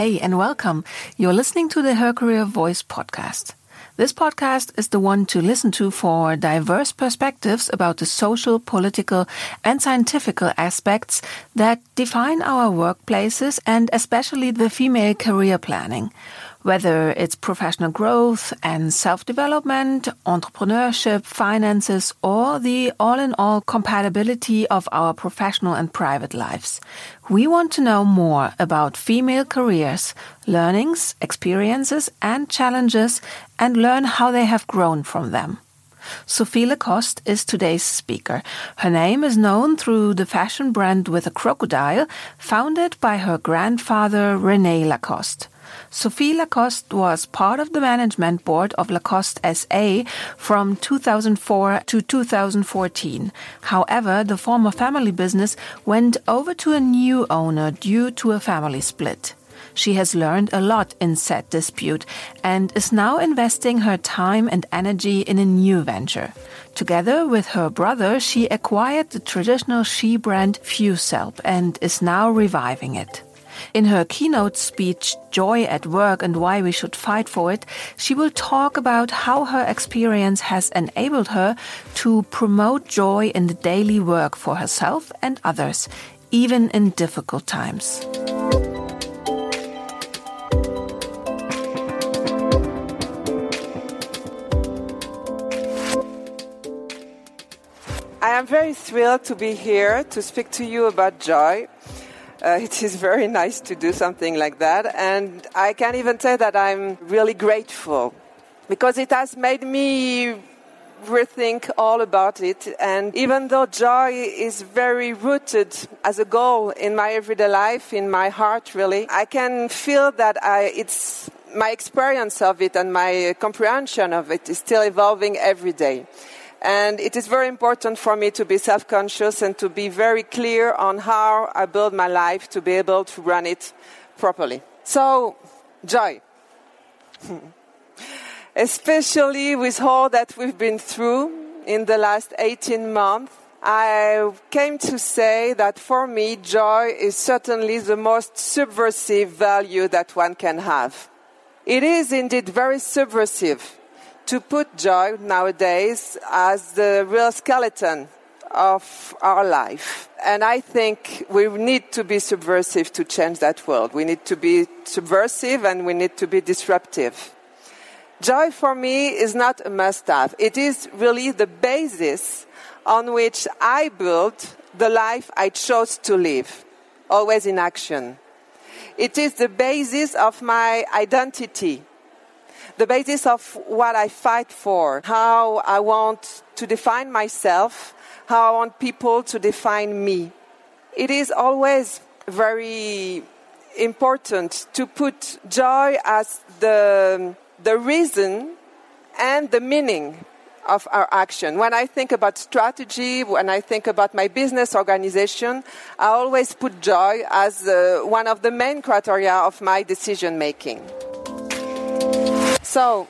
Hey, and welcome. You're listening to the Her Career Voice podcast. This podcast is the one to listen to for diverse perspectives about the social, political, and scientific aspects that define our workplaces and especially the female career planning whether it's professional growth and self development, entrepreneurship, finances, or the all in all compatibility of our professional and private lives. We want to know more about female careers, learnings, experiences, and challenges, and learn how they have grown from them. Sophie Lacoste is today's speaker. Her name is known through the fashion brand with a crocodile, founded by her grandfather Rene Lacoste. Sophie Lacoste was part of the management board of Lacoste SA from 2004 to 2014. However, the former family business went over to a new owner due to a family split. She has learned a lot in said dispute and is now investing her time and energy in a new venture. Together with her brother, she acquired the traditional she brand Fusalp and is now reviving it. In her keynote speech, Joy at Work and Why We Should Fight for It, she will talk about how her experience has enabled her to promote joy in the daily work for herself and others, even in difficult times. I am very thrilled to be here to speak to you about joy. Uh, it is very nice to do something like that. And I can't even say that I'm really grateful because it has made me rethink all about it. And even though joy is very rooted as a goal in my everyday life, in my heart, really, I can feel that I, it's my experience of it and my comprehension of it is still evolving every day. And it is very important for me to be self conscious and to be very clear on how I build my life to be able to run it properly. So, joy. Especially with all that we've been through in the last 18 months, I came to say that for me, joy is certainly the most subversive value that one can have. It is indeed very subversive to put joy nowadays as the real skeleton of our life. And I think we need to be subversive to change that world. We need to be subversive and we need to be disruptive. Joy for me is not a must have. It is really the basis on which I build the life I chose to live, always in action. It is the basis of my identity the basis of what I fight for, how I want to define myself, how I want people to define me. It is always very important to put joy as the, the reason and the meaning of our action. When I think about strategy, when I think about my business organization, I always put joy as uh, one of the main criteria of my decision making. So,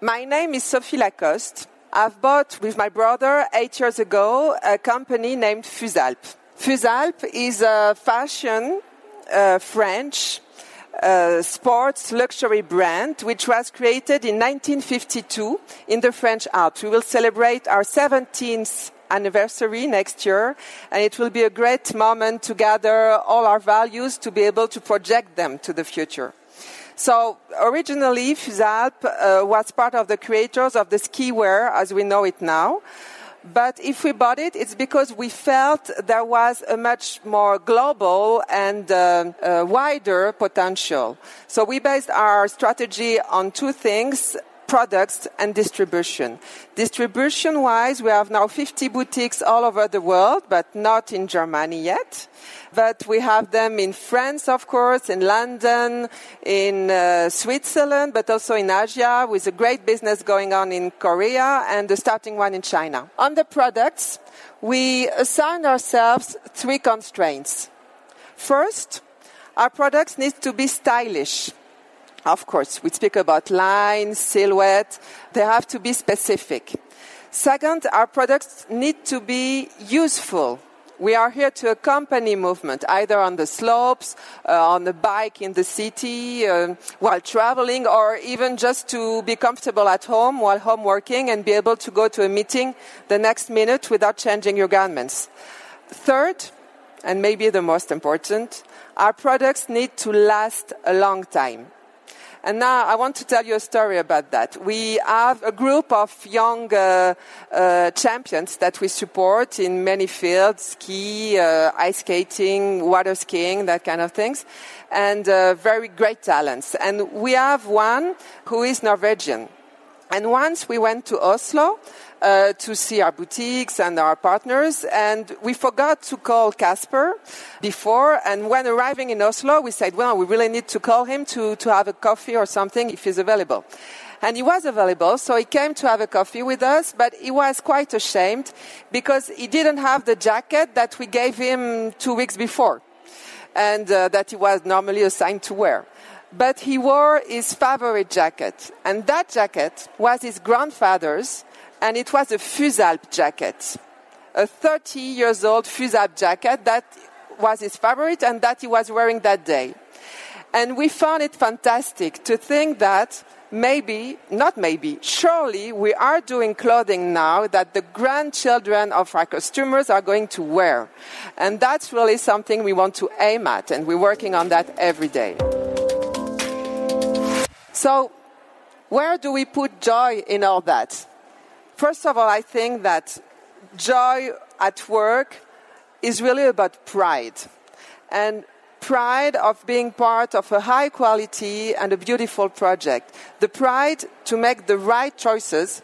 my name is Sophie Lacoste. I've bought with my brother eight years ago a company named Fusalp. Fusalp is a fashion uh, French uh, sports luxury brand which was created in 1952 in the French Alps. We will celebrate our 17th anniversary next year, and it will be a great moment to gather all our values to be able to project them to the future. So originally, Fusalp uh, was part of the creators of the ski wear as we know it now. But if we bought it, it's because we felt there was a much more global and uh, uh, wider potential. So we based our strategy on two things products and distribution. Distribution wise, we have now 50 boutiques all over the world, but not in Germany yet. But we have them in France, of course, in London, in uh, Switzerland, but also in Asia, with a great business going on in Korea and the starting one in China. On the products, we assign ourselves three constraints. First, our products need to be stylish. Of course, we speak about lines, silhouette. They have to be specific. Second, our products need to be useful We are here to accompany movement, either on the slopes, uh, on the bike in the city, uh, while traveling, or even just to be comfortable at home while home working and be able to go to a meeting the next minute without changing your garments. Third, and maybe the most important, our products need to last a long time. And now I want to tell you a story about that. We have a group of young uh, uh, champions that we support in many fields ski, uh, ice skating, water skiing, that kind of things, and uh, very great talents. And we have one who is Norwegian. And once we went to Oslo uh, to see our boutiques and our partners. And we forgot to call Casper before. And when arriving in Oslo, we said, well, we really need to call him to, to have a coffee or something if he's available. And he was available, so he came to have a coffee with us, but he was quite ashamed because he didn't have the jacket that we gave him two weeks before and uh, that he was normally assigned to wear but he wore his favorite jacket. And that jacket was his grandfather's and it was a Fusalp jacket, a 30 years old Fusalp jacket that was his favorite and that he was wearing that day. And we found it fantastic to think that maybe, not maybe, surely we are doing clothing now that the grandchildren of our customers are going to wear. And that's really something we want to aim at, and we're working on that every day. So, where do we put joy in all that? First of all, I think that joy at work is really about pride. And pride of being part of a high quality and a beautiful project. The pride to make the right choices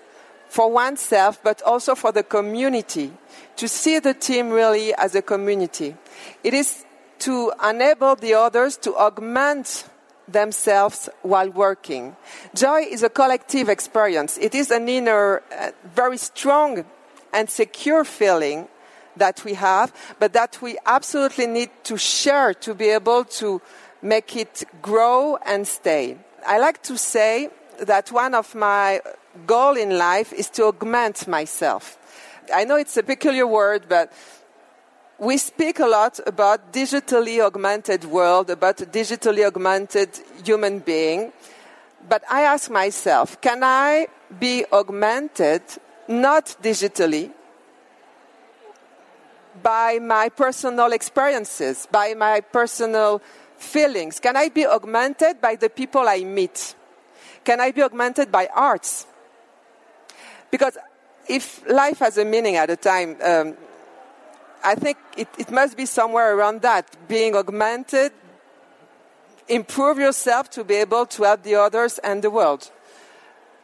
for oneself, but also for the community. To see the team really as a community. It is to enable the others to augment themselves while working. Joy is a collective experience. It is an inner, uh, very strong and secure feeling that we have, but that we absolutely need to share to be able to make it grow and stay. I like to say that one of my goals in life is to augment myself. I know it's a peculiar word, but we speak a lot about digitally augmented world, about digitally augmented human being. But I ask myself, can I be augmented not digitally by my personal experiences, by my personal feelings? Can I be augmented by the people I meet? Can I be augmented by arts? Because if life has a meaning at a time, um, I think it, it must be somewhere around that, being augmented, improve yourself to be able to help the others and the world.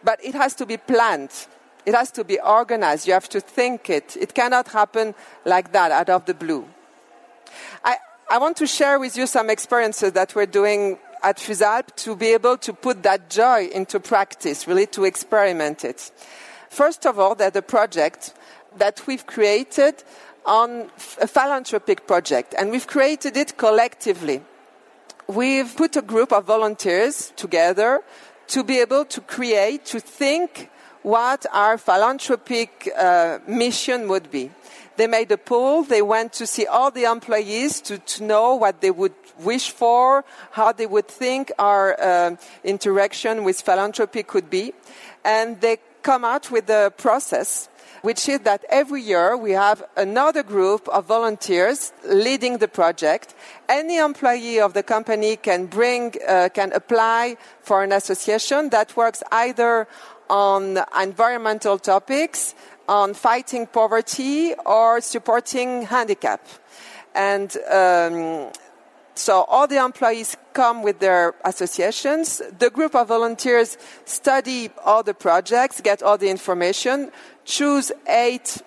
But it has to be planned. It has to be organized. You have to think it. It cannot happen like that out of the blue. I, I want to share with you some experiences that we're doing at Fusalp to be able to put that joy into practice, really to experiment it. First of all, there's a project that we've created on a philanthropic project, and we've created it collectively. We've put a group of volunteers together to be able to create, to think what our philanthropic uh, mission would be. They made a poll. They went to see all the employees to, to know what they would wish for, how they would think our uh, interaction with philanthropy could be. And they come out with a process which is that every year we have another group of volunteers leading the project. Any employee of the company can bring, uh, can apply for an association that works either on environmental topics, on fighting poverty, or supporting handicap. And um, so all the employees come with their associations. The group of volunteers study all the projects, get all the information, choose eight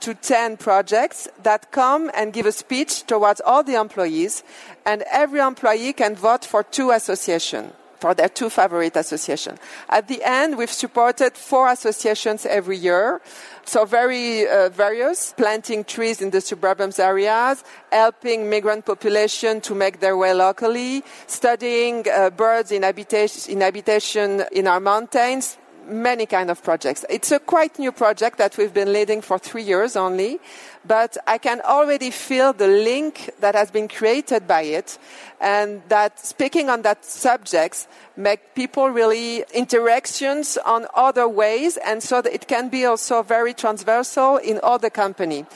to 10 projects that come and give a speech towards all the employees, and every employee can vote for two associations, for their two favorite associations. At the end, we've supported four associations every year, so very uh, various, planting trees in the suburban areas, helping migrant population to make their way locally, studying uh, birds in in habitation in our mountains, many kind of projects. It's a quite new project that we've been leading for three years only, but I can already feel the link that has been created by it, and that speaking on that subjects make people really interactions on other ways, and so that it can be also very transversal in other company.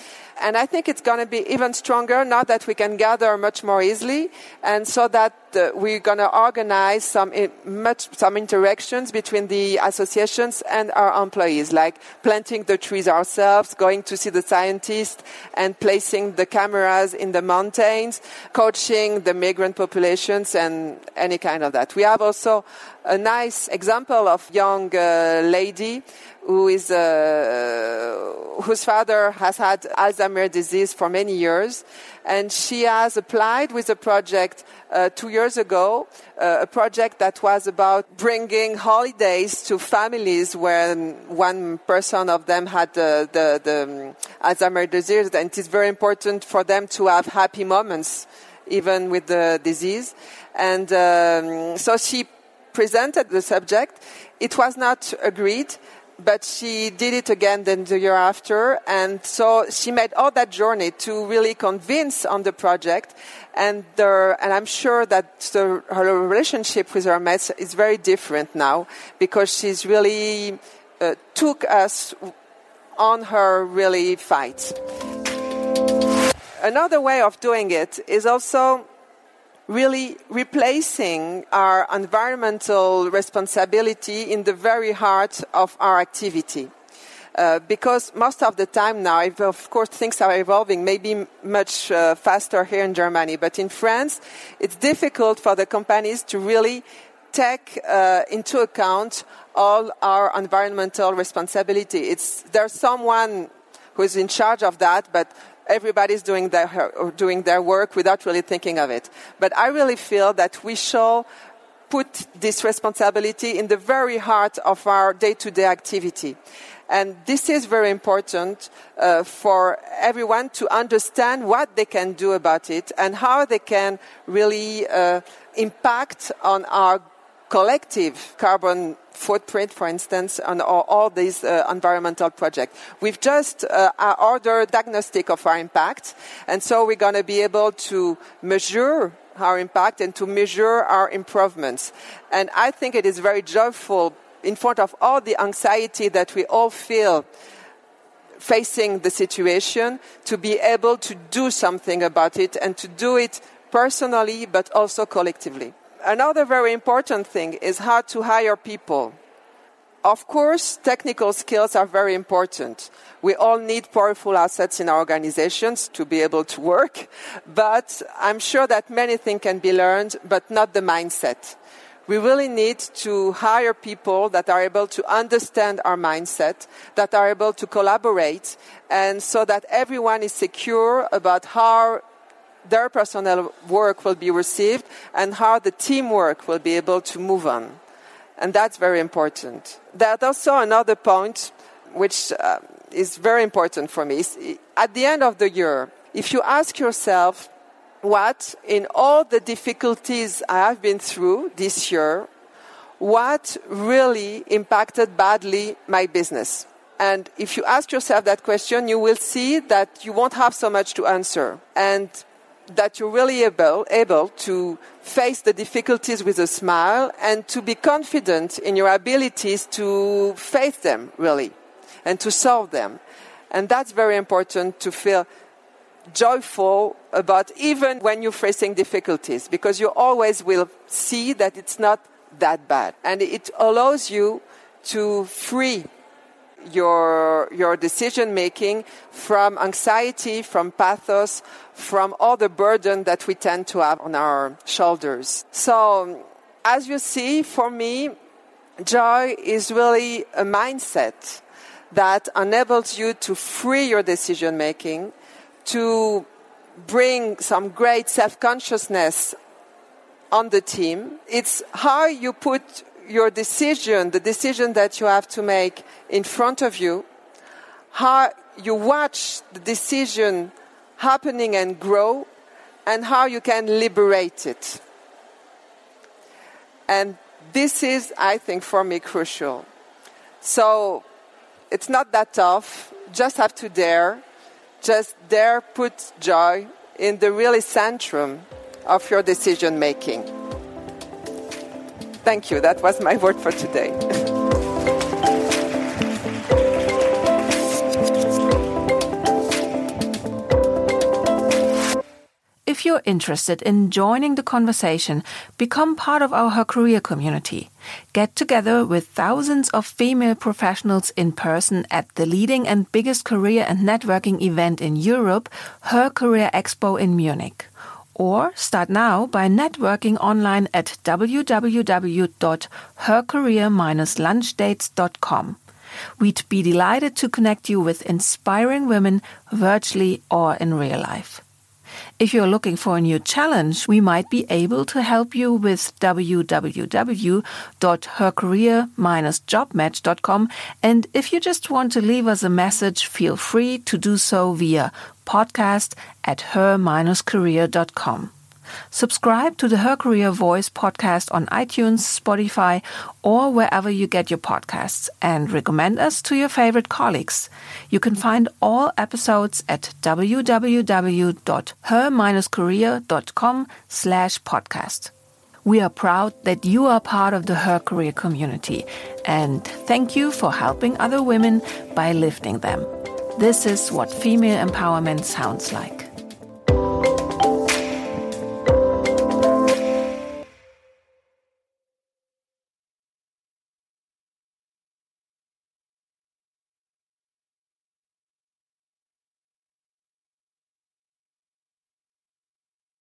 And I think it's going to be even stronger now that we can gather much more easily, and so that uh, we're going to organize some much some interactions between the associations and our employees, like planting the trees ourselves, going to see the scientists, and placing the cameras in the mountains, coaching the migrant populations, and any kind of that. We have also a nice example of young uh, lady who is uh, whose father has had Alzheimer's disease for many years, and she has applied with a project uh, two years ago, uh, a project that was about bringing holidays to families when one person of them had the, the, the Alzheimer's disease, and it is very important for them to have happy moments even with the disease. And um, so she presented the subject. It was not agreed but she did it again then the year after and so she made all that journey to really convince on the project and the, and I'm sure that the, her relationship with her mates is very different now because she's really uh, took us on her really fight. Another way of doing it is also really replacing our environmental responsibility in the very heart of our activity. Uh, because most of the time now, of course, things are evolving maybe much uh, faster here in Germany, but in France, it's difficult for the companies to really take uh, into account all our environmental responsibility. It's, there's someone who is in charge of that, but everybody's doing their, doing their work without really thinking of it. But I really feel that we shall put this responsibility in the very heart of our day-to-day activity. And this is very important uh, for everyone to understand what they can do about it and how they can really uh, impact on our collective carbon footprint, for instance, on all, all these uh, environmental projects. We've just uh, ordered diagnostic of our impact, and so we're going to be able to measure our impact and to measure our improvements. And I think it is very joyful in front of all the anxiety that we all feel facing the situation to be able to do something about it and to do it personally but also collectively another very important thing is how to hire people. Of course, technical skills are very important. We all need powerful assets in our organizations to be able to work, but I'm sure that many things can be learned, but not the mindset. We really need to hire people that are able to understand our mindset, that are able to collaborate, and so that everyone is secure about how their personal work will be received and how the teamwork will be able to move on. And that's very important. There's also another point which uh, is very important for me. At the end of the year, if you ask yourself, what in all the difficulties I have been through this year, what really impacted badly my business? And if you ask yourself that question, you will see that you won't have so much to answer. And that you're really able, able to face the difficulties with a smile and to be confident in your abilities to face them, really, and to solve them. And that's very important to feel joyful about even when you're facing difficulties because you always will see that it's not that bad. And it allows you to free your, your decision making from anxiety, from pathos, from all the burden that we tend to have on our shoulders. So, as you see, for me, joy is really a mindset that enables you to free your decision making, to bring some great self consciousness on the team. It's how you put your decision, the decision that you have to make in front of you, how you watch the decision happening and grow, and how you can liberate it. And this is, I think, for me, crucial. So it's not that tough. Just have to dare. Just dare put joy in the really centrum of your decision making. Thank you. That was my word for today. If you're interested in joining the conversation, become part of our Her Career community. Get together with thousands of female professionals in person at the leading and biggest career and networking event in Europe, Her Career Expo in Munich. Or start now by networking online at www.hercareer-lunchdates.com. We'd be delighted to connect you with inspiring women virtually or in real life. If you're looking for a new challenge, we might be able to help you with www.hercareer-jobmatch.com. And if you just want to leave us a message, feel free to do so via podcast at her-career.com. Subscribe to the Her Career Voice podcast on iTunes, Spotify, or wherever you get your podcasts and recommend us to your favorite colleagues. You can find all episodes at www.her-career.com slash podcast. We are proud that you are part of the Her Career community and thank you for helping other women by lifting them. This is what female empowerment sounds like.